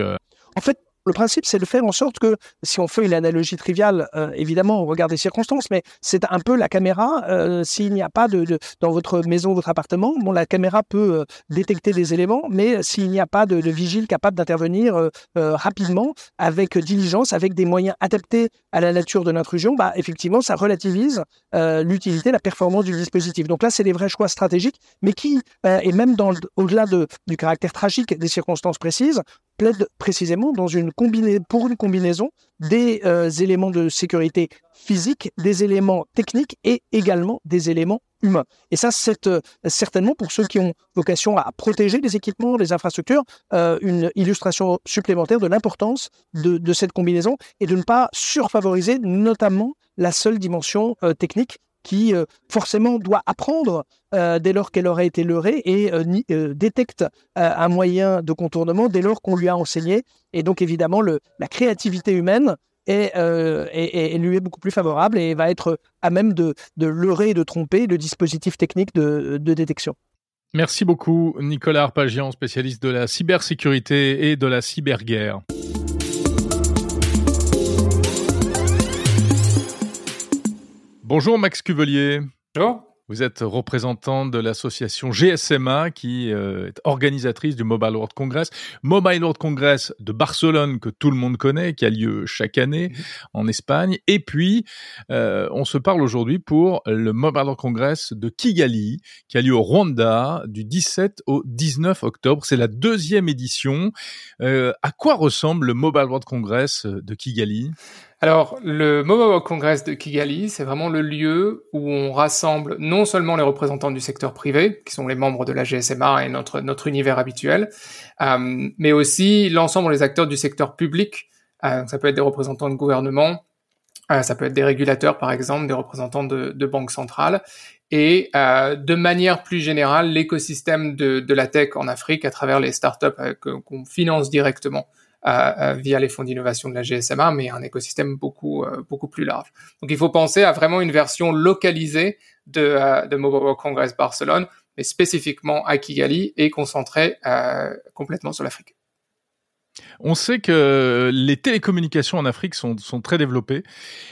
en fait, le principe, c'est de faire en sorte que, si on fait une analogie triviale, euh, évidemment, on regarde les circonstances, mais c'est un peu la caméra. Euh, s'il n'y a pas de, dans votre maison, votre appartement, la caméra peut euh, détecter des éléments, mais s'il n'y a pas de, vigile capable d'intervenir rapidement, avec diligence, avec des moyens adaptés à la nature de l'intrusion, bah, effectivement, ça relativise l'utilité, la performance du dispositif. Donc là, c'est des vrais choix stratégiques, mais qui, et même au-delà du caractère tragique des circonstances précises, plaide précisément pour une combinaison des euh, éléments de sécurité physique, des éléments techniques et également des éléments humains. Et ça, c'est euh, certainement pour ceux qui ont vocation à protéger les équipements, les infrastructures, euh, une illustration supplémentaire de l'importance de, cette combinaison et de ne pas surfavoriser notamment la seule dimension technique qui euh, forcément doit apprendre euh, dès lors qu'elle aurait été leurrée et euh, détecte un moyen de contournement dès lors qu'on lui a enseigné. Et donc évidemment, la créativité humaine est, lui est beaucoup plus favorable et va être à même de, de leurrer et de tromper le dispositif technique de, de détection. Merci beaucoup Nicolas Arpagian, spécialiste de la cybersécurité et de la cyberguerre. Bonjour Max Cuvelier. Bonjour. Vous êtes représentant de l'association GSMA qui euh, est organisatrice du Mobile World Congress. Mobile World Congress de Barcelone que tout le monde connaît, qui a lieu chaque année mhm. en Espagne. Et puis, euh, on se parle aujourd'hui pour le Mobile World Congress de Kigali qui a lieu au Rwanda du 17 au 19 octobre. C'est la deuxième édition. Euh, à quoi ressemble le Mobile World Congress de Kigali? Alors, le Mobile Congress de Kigali, c'est vraiment le lieu où on rassemble non seulement les représentants du secteur privé, qui sont les membres de la GSMA et notre, notre univers habituel, euh, mais aussi l'ensemble des acteurs du secteur public. Euh, ça peut être des représentants de gouvernement, euh, ça peut être des régulateurs, par exemple, des représentants de, de banques centrales, et de manière plus générale, l'écosystème de, de, la tech en Afrique à travers les startups qu'on finance directement via les fonds d'innovation de la GSMA, mais un écosystème beaucoup euh, beaucoup plus large. Donc il faut penser à vraiment une version localisée de, euh, de Mobile World Congress Barcelone, mais spécifiquement à Kigali et concentrée euh, complètement sur l'Afrique. On sait que les télécommunications en Afrique sont, très développées,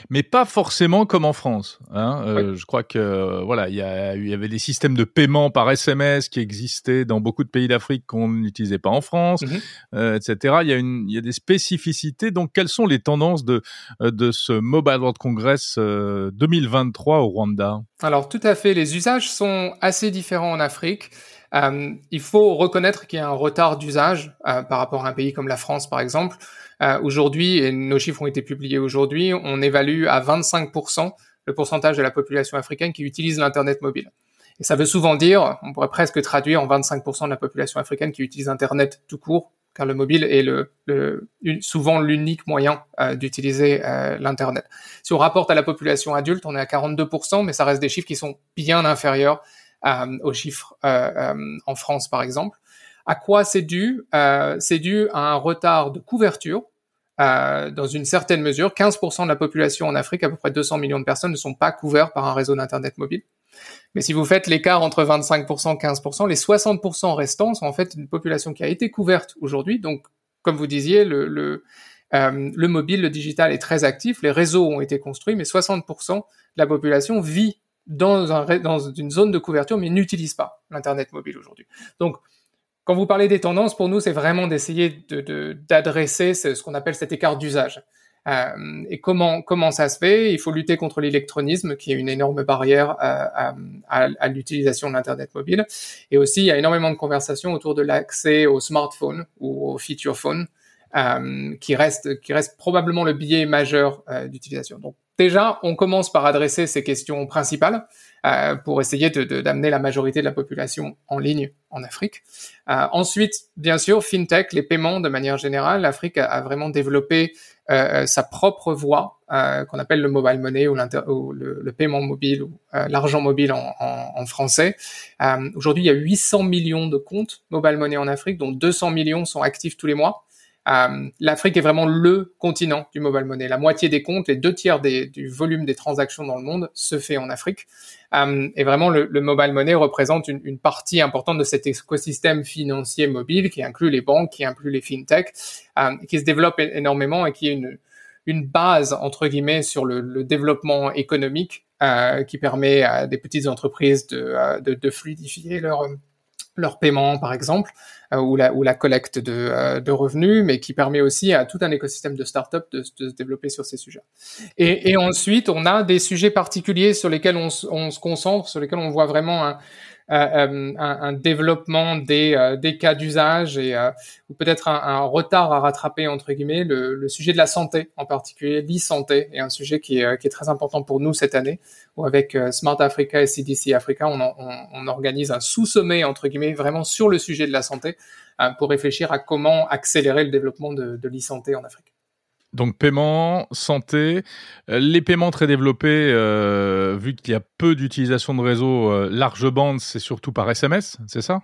mais pas forcément comme en France. Hein. Euh, je crois que voilà, il y, avait des systèmes de paiement par SMS qui existaient dans beaucoup de pays d'Afrique qu'on n'utilisait pas en France, mhm. euh, etc. Il y, a il y a des spécificités. Donc, quelles sont les tendances de, de ce Mobile World Congress 2023 euh, au Rwanda? Alors, tout à fait. Les usages sont assez différents en Afrique. Euh, il faut reconnaître qu'il y a un retard d'usage euh, par rapport à un pays comme la France, par exemple. Euh, aujourd'hui, et nos chiffres ont été publiés aujourd'hui, on évalue à 25% le pourcentage de la population africaine qui utilise l'Internet mobile. Et ça veut souvent dire, on pourrait presque traduire en 25% de la population africaine qui utilise Internet tout court, car le mobile est le, le souvent l'unique moyen d'utiliser l'Internet. Si on rapporte à la population adulte, on est à 42%, mais ça reste des chiffres qui sont bien inférieurs aux chiffres euh, euh, en France, par exemple. À quoi c'est dû C'est dû à un retard de couverture dans une certaine mesure. 15% de la population en Afrique, à peu près 200 millions de personnes, ne sont pas couverts par un réseau d'Internet mobile. Mais si vous faites l'écart entre 25% et 15%, les 60% restants sont en fait une population qui a été couverte aujourd'hui. Donc, comme vous disiez, le, le, le mobile, le digital est très actif, les réseaux ont été construits, mais 60% de la population vit dans, un, dans une zone de couverture, mais n'utilise pas l'Internet mobile aujourd'hui. Donc, quand vous parlez des tendances, pour nous, c'est vraiment d'essayer d'adresser de, ce, qu'on appelle cet écart d'usage. Euh, et comment comment ça se fait? Il faut lutter contre l'électronisme, qui est une énorme barrière euh, à, à, l'utilisation de l'internet mobile. Et aussi, il y a énormément de conversations autour de l'accès au smartphone ou au feature phone, euh, qui reste qui reste probablement le biais majeur euh, d'utilisation. Donc Déjà, on commence par adresser ces questions principales euh, pour essayer d'amener la majorité de la population en ligne en Afrique. Euh, ensuite, bien sûr, fintech, les paiements de manière générale, l'Afrique a, vraiment développé euh, sa propre voie qu'on appelle le mobile money ou, le, paiement mobile ou l'argent mobile en, en français. Aujourd'hui, il y a 800 millions de comptes mobile money en Afrique, dont 200 millions sont actifs tous les mois. Euh, L'Afrique est vraiment le continent du mobile money. La moitié des comptes, les deux tiers du volume des transactions dans le monde se fait en Afrique. Euh, et vraiment, le, mobile money représente une, partie importante de cet écosystème financier mobile qui inclut les banques, qui inclut les fintechs, euh, qui se développe énormément et qui est une, une base entre guillemets sur le, développement économique qui permet à des petites entreprises de, de, de fluidifier leur leur paiement, par exemple, euh, ou, la, collecte de, euh, de, revenus, mais qui permet aussi à tout un écosystème de start-up de, de, se développer sur ces sujets. Et, ensuite, on a des sujets particuliers sur lesquels on, on, se concentre, sur lesquels on voit vraiment un, un, un, développement des, euh, des cas d'usage et ou peut-être un, un, retard à rattraper entre guillemets le, le sujet de la santé en particulier l'e-santé est un sujet qui est, qui est très important pour nous cette année où avec Smart Africa et CDC Africa on, on, on organise un sous-sommet entre guillemets vraiment sur le sujet de la santé pour réfléchir à comment accélérer le développement de, de l'e-santé en Afrique. Donc paiement, santé, euh, les paiements très développés, euh, vu qu'il y a peu d'utilisation de réseau euh, large bande, c'est surtout par SMS, c'est ça?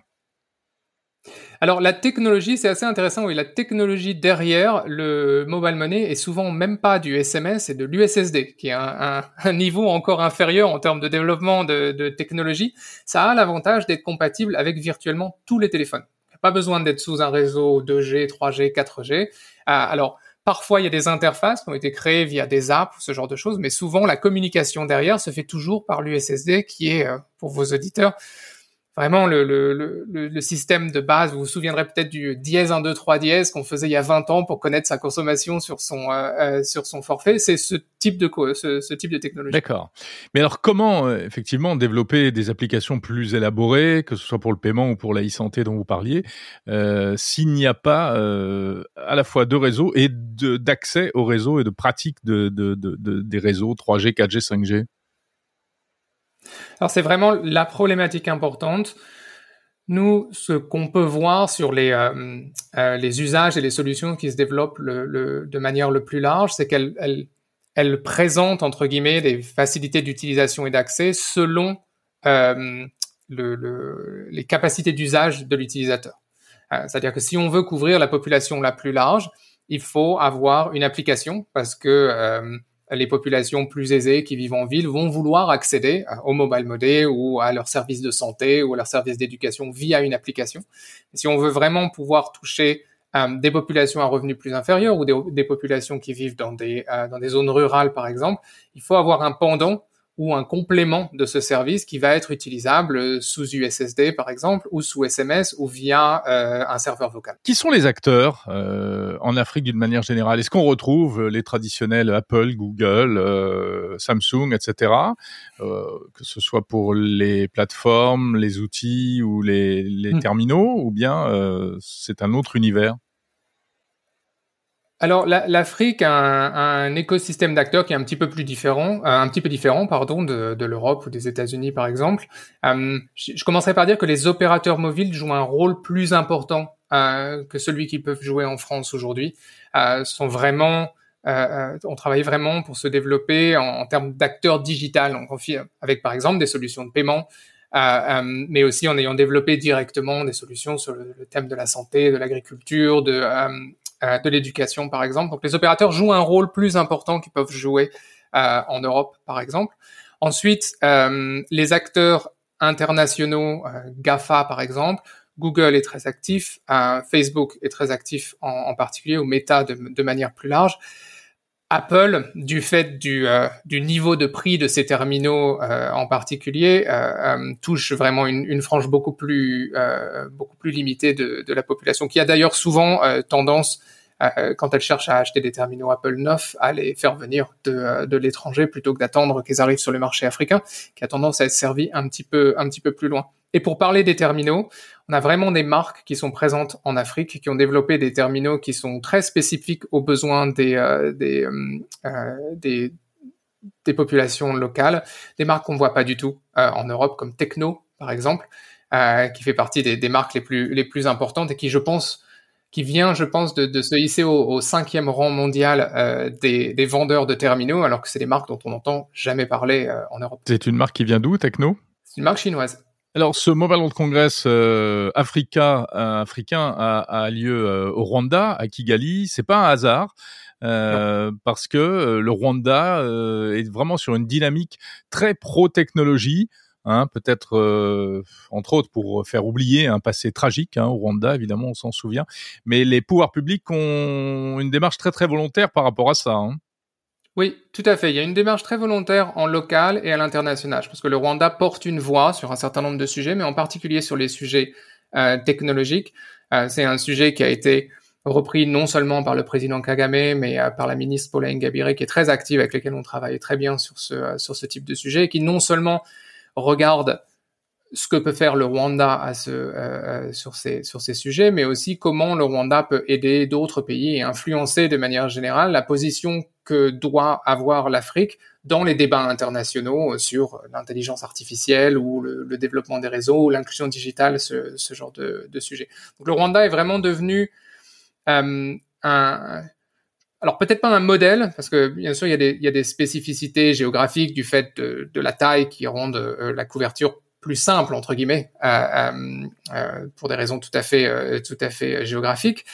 Alors la technologie, c'est assez intéressant. Oui, la technologie derrière le mobile money est souvent même pas du SMS, et de l'USSD, qui est un, niveau encore inférieur en termes de développement de, de technologie. Ça a l'avantage d'être compatible avec virtuellement tous les téléphones. Pas besoin d'être sous un réseau 2G, 3G, 4G. alors Parfois, il y a des interfaces qui ont été créées via des apps ou ce genre de choses, mais souvent la communication derrière se fait toujours par l'USSD, qui est, euh, pour vos auditeurs, vraiment le, le, le, le, système de base. Vous vous souviendrez peut-être du dièse 1, 2, 3 dièse qu'on faisait il y a 20 ans pour connaître sa consommation sur son, euh, euh, sur son forfait. C'est ce type de, ce, type de technologie. D'accord. Mais alors, comment, euh, effectivement, développer des applications plus élaborées, que ce soit pour le paiement ou pour la e-santé dont vous parliez, euh, s'il n'y a pas euh, à la fois de réseau et d'accès au réseau et de pratique de, de, de des réseaux 3G, 4G, 5G alors c'est vraiment la problématique importante. Nous, ce qu'on peut voir sur les, euh, euh, usages et les solutions qui se développent de manière le plus large, c'est qu'elles elles, présentent, entre guillemets, des facilités d'utilisation et d'accès selon euh, le, les capacités d'usage de l'utilisateur. C'est-à-dire que si on veut couvrir la population la plus large, il faut avoir une application parce que les populations plus aisées qui vivent en ville vont vouloir accéder au mobile money ou à leurs services de santé ou à leurs services d'éducation via une application. si on veut vraiment pouvoir toucher euh, des populations à revenus plus inférieurs ou des, populations qui vivent dans des, euh, dans des zones rurales, par exemple, il faut avoir un pendant ou un complément de ce service qui va être utilisable sous USSD par exemple ou sous SMS ou via euh, un serveur vocal. Qui sont les acteurs euh, en Afrique d'une manière générale? Est-ce qu'on retrouve les traditionnels Apple, Google, euh, Samsung, etc. Euh, que ce soit pour les plateformes, les outils ou les, les hmm. terminaux ou bien euh, c'est un autre univers? Alors l'Afrique a, un, écosystème d'acteurs qui est un petit peu plus différent, euh, un petit peu différent, pardon, de, l'Europe ou des États-Unis par exemple. Euh, je, commencerai par dire que les opérateurs mobiles jouent un rôle plus important euh, que celui qu'ils peuvent jouer en France aujourd'hui. sont vraiment on travaille vraiment pour se développer en, termes d'acteurs digital, avec par exemple des solutions de paiement, mais aussi en ayant développé directement des solutions sur le, thème de la santé, de l'agriculture, de, de l'éducation, par exemple. Donc les opérateurs jouent un rôle plus important qu'ils peuvent jouer euh, en Europe, par exemple. Ensuite, euh, les acteurs internationaux, GAFA, par exemple, Google est très actif, Facebook est très actif en, particulier, ou Meta de, manière plus large. Apple, du fait du, du, niveau de prix de ces terminaux en particulier, touche vraiment une, une, frange beaucoup plus, beaucoup plus limitée de, de la population, qui a d'ailleurs souvent tendance euh, quand elles cherchent à acheter des terminaux Apple neufs, à les faire venir de, euh, de l'étranger plutôt que d'attendre qu'ils arrivent sur le marché africain, qui a tendance à être servi un petit peu, un petit peu plus loin. Et pour parler des terminaux, on a vraiment des marques qui sont présentes en Afrique, qui ont développé des terminaux qui sont très spécifiques aux besoins des, euh, des, des, des, populations locales, des marques qu'on voit pas du tout en Europe, comme Techno, par exemple, qui fait partie des, des, marques les plus, les plus importantes et qui, je pense, qui vient, je pense, de, de se hisser au, cinquième rang mondial euh, des, des, vendeurs de terminaux, alors que c'est des marques dont on n'entend jamais parler euh, en Europe. C'est une marque qui vient d'où, Techno? C'est une marque chinoise. Alors, ce Mobile World Congress euh, Africa, euh, africain a, a lieu euh, au Rwanda, à Kigali. C'est pas un hasard. parce que le Rwanda est vraiment sur une dynamique très pro-technologie, hein, peut-être entre autres pour faire oublier un passé tragique hein, au Rwanda, évidemment, on s'en souvient. Mais les pouvoirs publics ont une démarche très très volontaire par rapport à ça. Hein. Oui, tout à fait. Il y a une démarche très volontaire en local et à l'international. Parce que le Rwanda porte une voix sur un certain nombre de sujets, mais en particulier sur les sujets euh, technologiques. Euh, c'est un sujet qui a été repris non seulement par le président Kagame, mais euh, par la ministre Pauline Gabiré, qui est très active, avec laquelle on travaille très bien sur ce, ce type de sujet, et qui non seulement regarde ce que peut faire le Rwanda à ce, euh, sur, ces, sur ces sujets, mais aussi comment le Rwanda peut aider d'autres pays et influencer de manière générale la position que doit avoir l'Afrique dans les débats internationaux sur l'intelligence artificielle ou le, développement des réseaux ou l'inclusion digitale, ce, ce genre de, de, sujet. Donc le Rwanda est vraiment devenu euh, un... Alors peut-être pas un modèle, parce que bien sûr il y a des, il y a des spécificités géographiques du fait de, de la taille qui rendent euh, la couverture plus simple entre guillemets euh, euh, euh, pour des raisons tout à fait tout à fait géographiques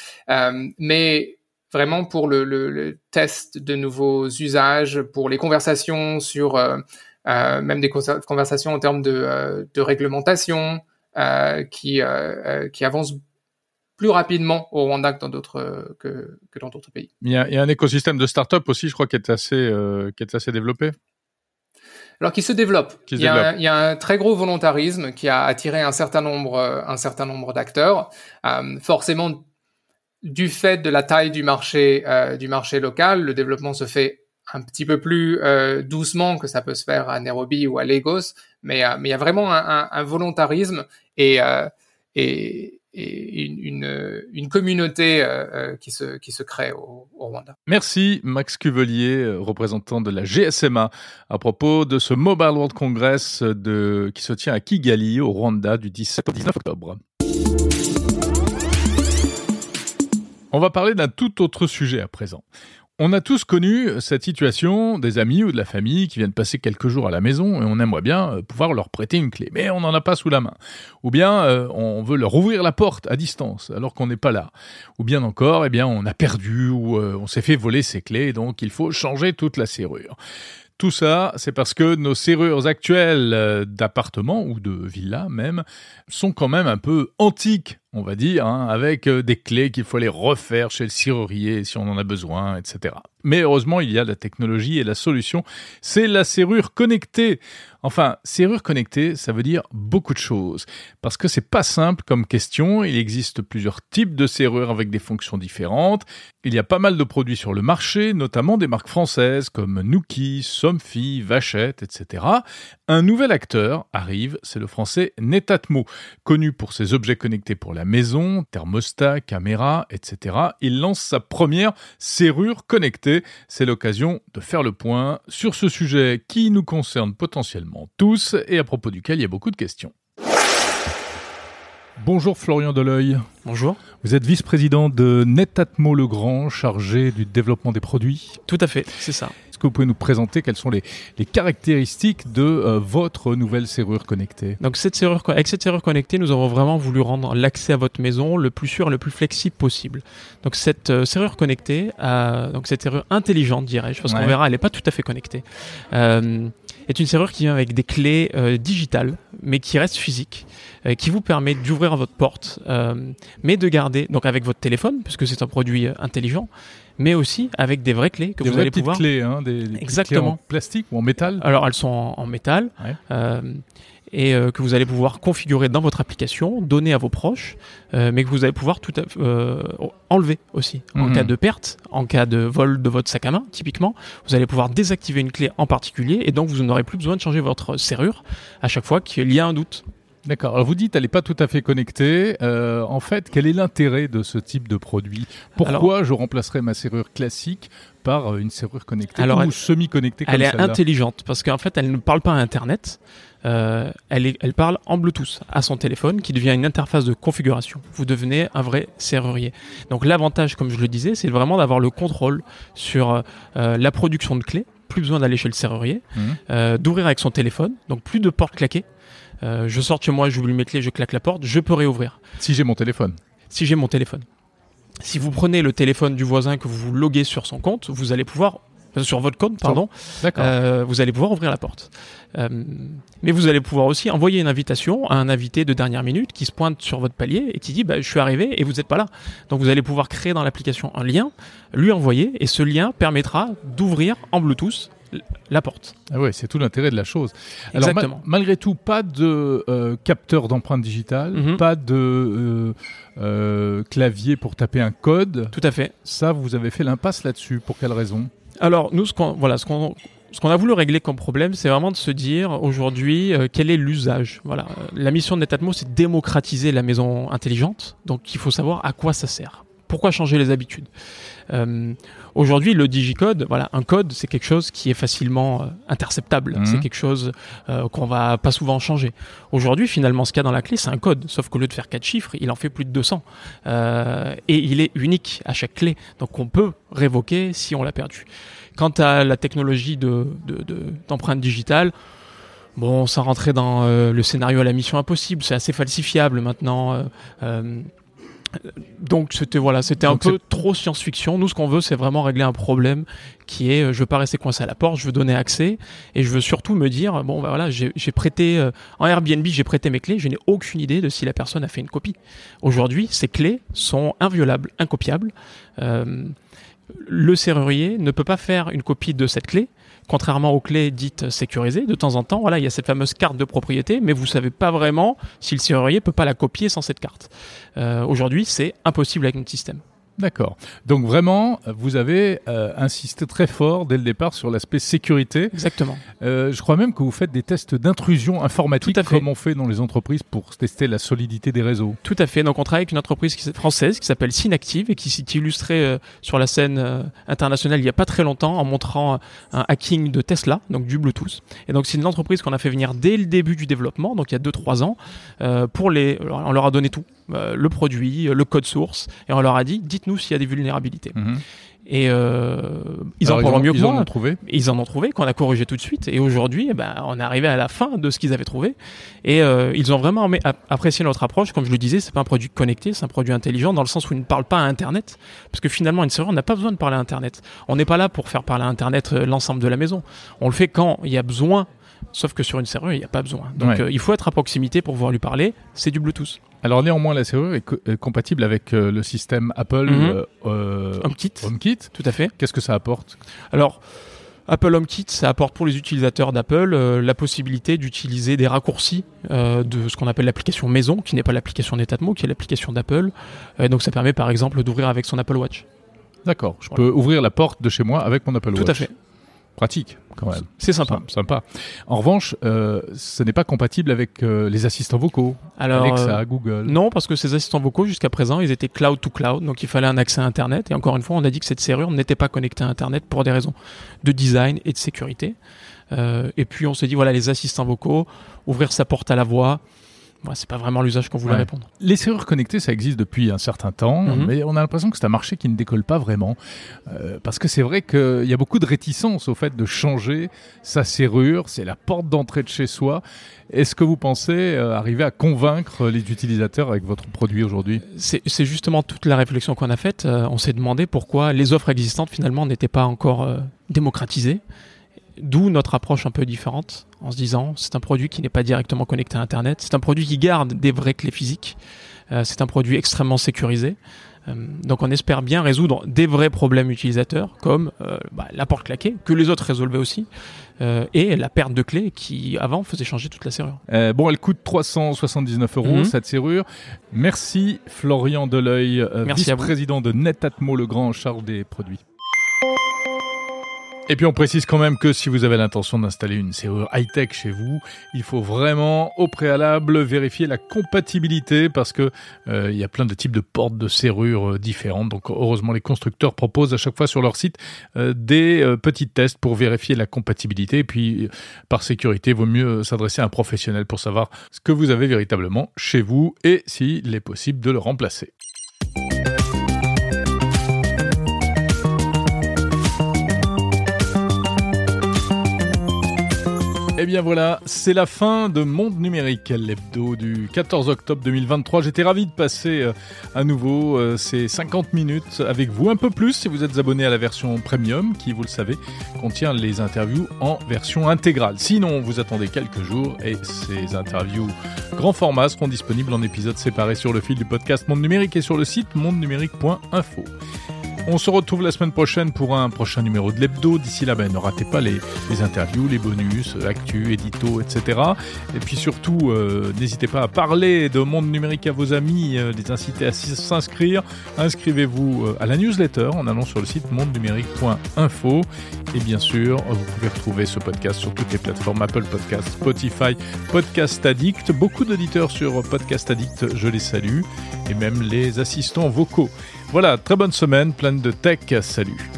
mais vraiment pour le, test de nouveaux usages pour les conversations sur même des conversations en termes de, réglementation qui qui avancent plus rapidement au Rwanda que dans d'autres que, que, dans d'autres pays. Il y, a, il y, a, un écosystème de start-up aussi, je crois, qui est assez qui est assez développé alors qui se développe. il, y a, il, y a, un très gros volontarisme qui a attiré un certain nombre, euh, un certain nombre d'acteurs. Euh, forcément, du fait de la taille du marché, euh, du marché local, le développement se fait un petit peu plus euh, doucement que ça peut se faire à Nairobi ou à Lagos, mais, mais il y a vraiment un, un, un volontarisme et, et, et une, communauté euh, euh, qui, se, crée au, Rwanda. Merci Max Cuvelier, euh, représentant de la GSMA, à propos de ce Mobile World Congress qui se tient à Kigali, au Rwanda, du 17 au 19 octobre. On va parler d'un tout autre sujet à présent. On a tous connu cette situation des amis ou de la famille qui viennent passer quelques jours à la maison et on aimerait bien euh, pouvoir leur prêter une clé, mais on n'en a pas sous la main. Ou bien euh, on veut leur ouvrir la porte à distance alors qu'on n'est pas là. Ou bien encore, eh bien on a perdu ou euh, on s'est fait voler ses clés, donc il faut changer toute la serrure. Tout ça, c'est parce que nos serrures actuelles d'appartements ou de villas même sont quand même un peu antiques on va dire, hein, avec euh, des clés qu'il faut aller refaire chez le serrurier si on en a besoin, etc. Mais heureusement, il y a la technologie et la solution, c'est la serrure connectée. Enfin, serrure connectée, ça veut dire beaucoup de choses. Parce que c'est pas simple comme question. Il existe plusieurs types de serrures avec des fonctions différentes. Il y a pas mal de produits sur le marché, notamment des marques françaises comme Nuki, Somfy, Vachette, etc. Un nouvel acteur arrive, c'est le français Netatmo, connu pour ses objets connectés pour la maison, thermostat, caméra, etc. Il lance sa première serrure connectée. C'est l'occasion de faire le point sur ce sujet qui nous concerne potentiellement tous et à propos duquel il y a beaucoup de questions. Bonjour Florian Deleuil. Bonjour. Vous êtes vice-président de Netatmo Legrand, chargé du développement des produits. Tout à fait, c'est ça. Est-ce que vous pouvez nous présenter quelles sont les, caractéristiques de euh, votre nouvelle serrure connectée? Donc cette serrure, avec cette serrure connectée, nous avons vraiment voulu rendre l'accès à votre maison le plus sûr, le plus flexible possible. Donc cette euh, serrure connectée, donc cette serrure intelligente, dirais-je, parce qu'on verra, elle n'est pas tout à fait connectée. Est une serrure qui vient avec des clés euh, digitales, mais qui reste physique, euh, qui vous permet d'ouvrir votre porte, euh, mais de garder, donc avec votre téléphone, puisque c'est un produit intelligent, mais aussi avec des vraies clés que des vous allez pouvoir. clés, hein, des, Exactement. Clés en plastique ou en métal. Alors elles sont en, métal. Ouais et euh, que vous allez pouvoir configurer dans votre application, donner à vos proches, euh, mais que vous allez pouvoir tout euh, enlever aussi. En mhm. cas de perte, en cas de vol de votre sac à main, typiquement, vous allez pouvoir désactiver une clé en particulier et donc vous n'aurez plus besoin de changer votre serrure à chaque fois qu'il y a un doute. D'accord. Alors vous dites elle n'est pas tout à fait connectée. en fait, quel est l'intérêt de ce type de produit? Pourquoi je remplacerai ma serrure classique par une serrure connectée ou semi-connectée Elle est intelligente parce qu'en fait, elle ne parle pas à Internet. Euh, elle, elle, parle en Bluetooth à son téléphone qui devient une interface de configuration. Vous devenez un vrai serrurier. Donc l'avantage, comme je le disais, c'est vraiment d'avoir le contrôle sur euh, la production de clés plus besoin d'aller chez le serrurier, mmh. d'ouvrir avec son téléphone, donc plus de portes claquées. je sors chez moi, j'oublie mes clés, je claque la porte, je peux réouvrir. Si j'ai mon téléphone. Si j'ai mon téléphone. Si vous prenez le téléphone du voisin que vous vous loguez sur son compte, vous allez pouvoir sur votre compte, pardon, euh, vous allez pouvoir ouvrir la porte. Euh, mais vous allez pouvoir aussi envoyer une invitation à un invité de dernière minute qui se pointe sur votre palier et qui dit bah, je suis arrivé et vous n'êtes pas là. Donc vous allez pouvoir créer dans l'application un lien, lui envoyer et ce lien permettra d'ouvrir en Bluetooth la porte. Ah ouais, c'est tout l'intérêt de la chose. Alors, malgré tout, pas de euh, capteur d'empreinte digitale, mhm. pas de euh, euh, clavier pour taper un code. Tout à fait. Ça, vous avez fait l'impasse là-dessus. Pour quelle raison? Alors, nous, ce qu'on voilà, ce qu'on a voulu régler comme problème, c'est vraiment de se dire aujourd'hui quel est l'usage. Voilà, la mission de Netatmo, c'est démocratiser la maison intelligente. Donc, il faut savoir à quoi ça sert. Pourquoi changer les habitudes? Euh, Aujourd'hui, le digicode, voilà, un code, c'est quelque chose qui est facilement euh, interceptable. Mhm. C'est quelque chose euh, qu'on va pas souvent changer. Aujourd'hui, finalement, ce qu'il y a dans la clé, c'est un code. Sauf qu'au lieu de faire quatre chiffres, il en fait plus de 200. et il est unique à chaque clé. Donc, on peut révoquer si on l'a perdu. Quant à la technologie de, d'empreinte digitale, Bon, sans rentrer dans le scénario à la mission impossible, c'est assez falsifiable maintenant donc c'était voilà, c'était un peu trop science-fiction. Nous, ce qu'on veut, c'est vraiment régler un problème qui est, euh, je veux pas rester coincé à la porte, je veux donner accès et je veux surtout me dire, bon, bah, voilà, j'ai prêté euh, en Airbnb, j'ai prêté mes clés, je n'ai aucune idée de si la personne a fait une copie. Aujourd'hui, ces clés sont inviolables, incopiables. Euh, le serrurier ne peut pas faire une copie de cette clé contrairement aux clés dites sécurisées, de temps en temps, voilà, il y a cette fameuse carte de propriété, mais vous savez pas vraiment si le serrurier peut pas la copier sans cette carte. Euh, aujourd'hui, c'est impossible avec notre système. D'accord. Donc vraiment, vous avez euh, insisté très fort dès le départ sur l'aspect sécurité. Exactement. Euh, je crois même que vous faites des tests d'intrusion informatique comme on fait dans les entreprises pour tester la solidité des réseaux. Tout à fait. Donc on travaille avec une entreprise française qui s'appelle Synactive et qui s'est illustrée euh, sur la scène internationale il n'y a pas très longtemps en montrant un hacking de Tesla, donc du Bluetooth. Et donc c'est une entreprise qu'on a fait venir dès le début du développement, donc il y a 2-3 ans, pour les... On leur a donné tout euh, le produit, le code source, et on leur a dit dites-nous s'il y a des vulnérabilités. Mhm. Et euh, ils en parlent mieux que moi. Ils en ont trouvé. Ils en ont trouvé, qu'on a corrigé tout de suite. Et aujourd'hui, eh ben, on est arrivé à la fin de ce qu'ils avaient trouvé. Et euh, ils ont vraiment apprécié notre approche. Comme je le disais, c'est pas un produit connecté, c'est un produit intelligent dans le sens où il ne parle pas à Internet. Parce que finalement, une serrure n'a pas besoin de parler à Internet. On n'est pas là pour faire parler à Internet l'ensemble de la maison. On le fait quand il y a besoin. Sauf que sur une serrure, il n'y a pas besoin. Donc il faut être à proximité pour pouvoir lui parler. C'est du Bluetooth. Alors néanmoins, la serrure est, compatible avec euh, le système Apple mhm. euh, euh, HomeKit. HomeKit. Tout à fait. Qu'est-ce que ça apporte? Alors, Apple HomeKit, ça apporte pour les utilisateurs d'Apple la possibilité d'utiliser des raccourcis de ce qu'on appelle l'application maison, qui n'est pas l'application Netatmo, qui est l'application d'Apple. donc ça permet par exemple d'ouvrir avec son Apple Watch. D'accord. Je peux ouvrir la porte de chez moi avec mon Apple Watch. Tout à fait pratique quand même. C'est sympa. sympa. En revanche, euh, ce n'est pas compatible avec euh, les assistants vocaux. Alors, Alexa, euh, Google. Non, parce que ces assistants vocaux, jusqu'à présent, ils étaient cloud to cloud, donc il fallait un accès à Internet. Et encore une fois, on a dit que cette serrure n'était pas connectée à Internet pour des raisons de design et de sécurité. et puis on s'est dit, voilà, les assistants vocaux, ouvrir sa porte à la voix, Ouais, c'est pas vraiment l'usage qu'on voulait répondre. Les serrures connectées, ça existe depuis un certain temps, mhm. mais on a l'impression que c'est un marché qui ne décolle pas vraiment. Euh, parce que c'est vrai qu'il y a beaucoup de réticence au fait de changer sa serrure, c'est la porte d'entrée de chez soi. Est-ce que vous pensez euh, arriver à convaincre les utilisateurs avec votre produit aujourd'hui? C'est justement toute la réflexion qu'on a faite. Euh, on s'est demandé pourquoi les offres existantes finalement n'étaient pas encore démocratisées. D'où notre approche un peu différente, en se disant c'est un produit qui n'est pas directement connecté à Internet, c'est un produit qui garde des vraies clés physiques, euh, c'est un produit extrêmement sécurisé. Euh, donc on espère bien résoudre des vrais problèmes utilisateurs comme euh, bah, la porte claquée, que les autres résolvaient aussi, et la perte de clés qui avant faisait changer toute la serrure. bon, elle coûte 379 euros mhm. cette serrure. Merci Florian Deleuil, vice-président de Netatmo, le grand en charge des produits. Et puis on précise quand même que si vous avez l'intention d'installer une serrure high-tech chez vous, il faut vraiment au préalable vérifier la compatibilité parce que euh, il y a plein de types de portes de serrures euh, différentes. Donc heureusement les constructeurs proposent à chaque fois sur leur site euh, des petits tests pour vérifier la compatibilité. Et puis par sécurité, il vaut mieux s'adresser à un professionnel pour savoir ce que vous avez véritablement chez vous et s'il est possible de le remplacer. Et eh bien voilà, c'est la fin de Monde Numérique, l'hebdo du 14 octobre 2023. J'étais ravi de passer euh, à nouveau euh, ces 50 minutes avec vous, un peu plus si vous êtes abonné à la version premium, qui, vous le savez, contient les interviews en version intégrale. Sinon, vous attendez quelques jours et ces interviews grand format seront disponibles en épisodes séparés sur le fil du podcast Monde Numérique et sur le site mondenumérique.info. On se retrouve la semaine prochaine pour un prochain numéro de l'hebdo. D'ici là, ben, ne ratez pas les, interviews, les bonus, actu, édito, etc. Et puis surtout, euh, n'hésitez pas à parler de monde numérique à vos amis, euh, les inciter à s'inscrire. Inscrivez-vous euh, à la newsletter en allant sur le site mondenumérique.info. Et bien sûr, vous pouvez retrouver ce podcast sur toutes les plateformes Apple Podcast, Spotify, Podcast Addict. Beaucoup d'auditeurs sur Podcast Addict, je les salue. Et même les assistants vocaux. Voilà, très bonne semaine, pleine de tech. Salut.